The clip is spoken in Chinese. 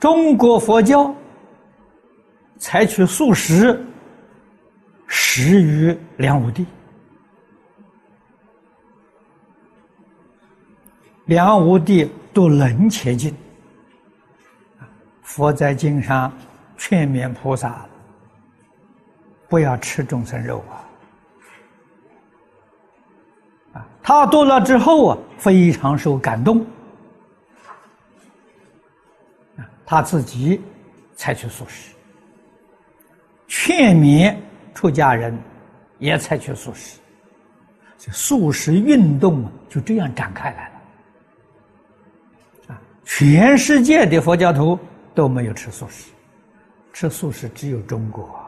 中国佛教采取素食，始于梁武帝。梁武帝读楞伽经，佛在经上劝勉菩萨，不要吃众生肉啊！啊，他读了之后啊，非常受感动，啊，他自己采取素食，劝勉出家人也采取素食，这素食运动就这样展开来了。啊全世界的佛教徒都没有吃素食，吃素食只有中国。